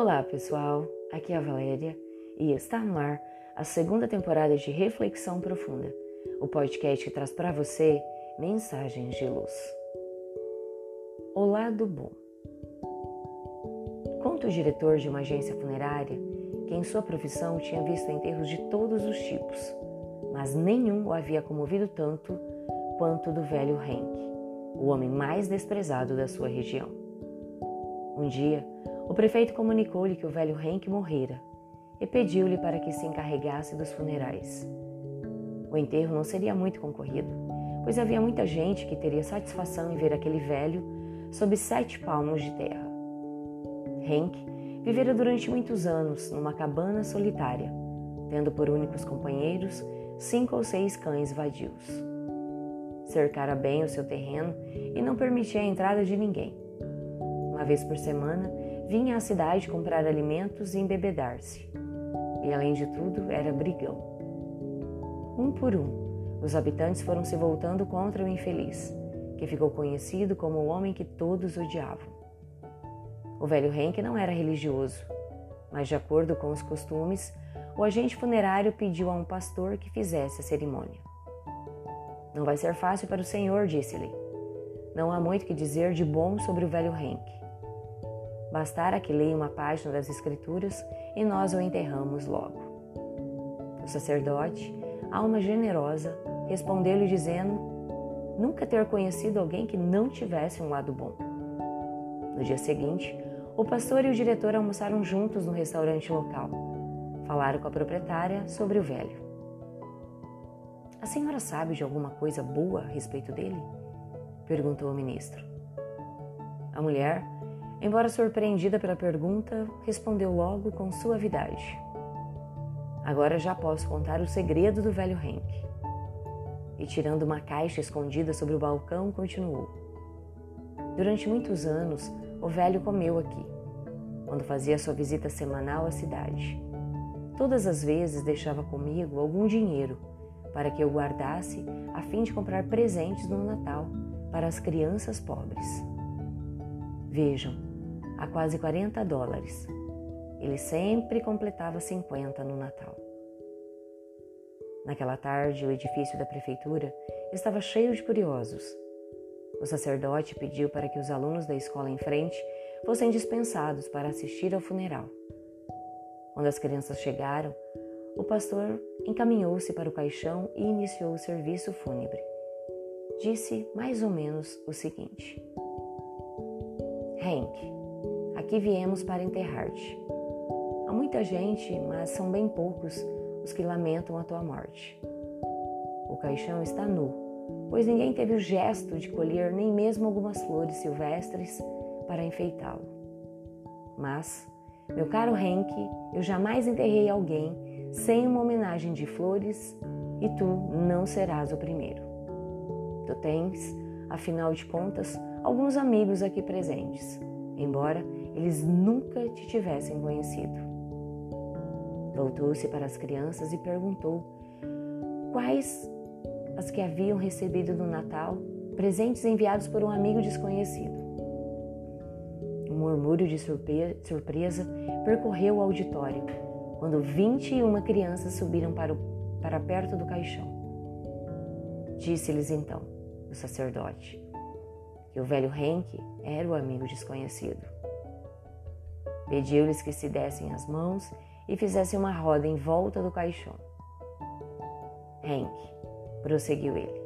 Olá, pessoal. Aqui é a Valéria e está no ar a segunda temporada de Reflexão Profunda, o podcast que traz para você mensagens de luz. O lado bom. Conta o diretor de uma agência funerária que em sua profissão tinha visto enterros de todos os tipos, mas nenhum o havia comovido tanto quanto do velho Henk, o homem mais desprezado da sua região. Um dia, o prefeito comunicou-lhe que o velho Henk morrera e pediu-lhe para que se encarregasse dos funerais. O enterro não seria muito concorrido, pois havia muita gente que teria satisfação em ver aquele velho sob sete palmos de terra. Henk vivera durante muitos anos numa cabana solitária, tendo por únicos companheiros cinco ou seis cães vadios. Cercara bem o seu terreno e não permitia a entrada de ninguém. Uma vez por semana, vinha à cidade comprar alimentos e embebedar-se. E além de tudo, era brigão. Um por um, os habitantes foram se voltando contra o infeliz, que ficou conhecido como o homem que todos odiavam. O velho Henk não era religioso, mas de acordo com os costumes, o agente funerário pediu a um pastor que fizesse a cerimônia. Não vai ser fácil para o senhor, disse-lhe. Não há muito que dizer de bom sobre o velho Henk. Bastara que leia uma página das Escrituras e nós o enterramos logo. O sacerdote, alma generosa, respondeu-lhe dizendo nunca ter conhecido alguém que não tivesse um lado bom. No dia seguinte, o pastor e o diretor almoçaram juntos no restaurante local. Falaram com a proprietária sobre o velho. A senhora sabe de alguma coisa boa a respeito dele? perguntou o ministro. A mulher Embora surpreendida pela pergunta, respondeu logo com suavidade. Agora já posso contar o segredo do velho Henk. E tirando uma caixa escondida sobre o balcão, continuou. Durante muitos anos, o velho comeu aqui, quando fazia sua visita semanal à cidade. Todas as vezes deixava comigo algum dinheiro para que eu guardasse a fim de comprar presentes no Natal para as crianças pobres. Vejam, a quase 40 dólares. Ele sempre completava 50 no Natal. Naquela tarde, o edifício da prefeitura estava cheio de curiosos. O sacerdote pediu para que os alunos da escola em frente fossem dispensados para assistir ao funeral. Quando as crianças chegaram, o pastor encaminhou-se para o caixão e iniciou o serviço fúnebre. Disse mais ou menos o seguinte: Hank, Aqui viemos para enterrar-te. Há muita gente, mas são bem poucos os que lamentam a tua morte. O caixão está nu, pois ninguém teve o gesto de colher nem mesmo algumas flores silvestres para enfeitá-lo. Mas, meu caro Henk, eu jamais enterrei alguém sem uma homenagem de flores e tu não serás o primeiro. Tu tens, afinal de contas, alguns amigos aqui presentes, embora eles nunca te tivessem conhecido. Voltou-se para as crianças e perguntou quais as que haviam recebido no Natal presentes enviados por um amigo desconhecido. Um murmúrio de surpresa percorreu o auditório quando 21 crianças subiram para, o, para perto do caixão. Disse-lhes então o sacerdote que o velho Henk era o amigo desconhecido. Pediu-lhes que se dessem as mãos e fizessem uma roda em volta do caixão. Henk, prosseguiu ele,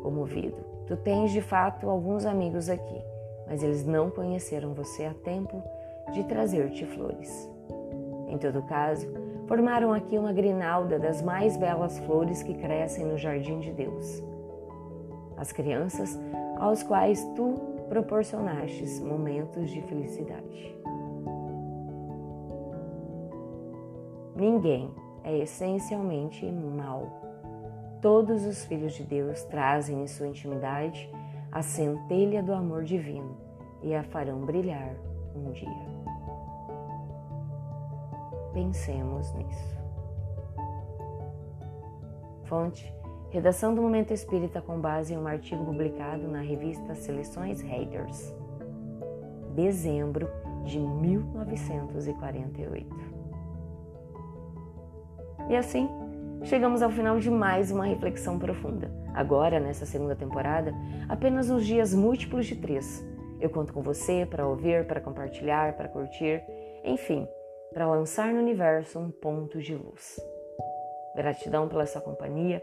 comovido, tu tens de fato alguns amigos aqui, mas eles não conheceram você a tempo de trazer-te flores. Em todo caso, formaram aqui uma grinalda das mais belas flores que crescem no jardim de Deus. As crianças aos quais tu proporcionastes momentos de felicidade. Ninguém é essencialmente mal. Todos os filhos de Deus trazem em sua intimidade a centelha do amor divino e a farão brilhar um dia. Pensemos nisso. Fonte: Redação do Momento Espírita com base em um artigo publicado na revista Seleções Haters, dezembro de 1948. E assim, chegamos ao final de mais uma reflexão profunda. Agora, nessa segunda temporada, apenas nos dias múltiplos de três. Eu conto com você para ouvir, para compartilhar, para curtir, enfim, para lançar no universo um ponto de luz. Gratidão pela sua companhia,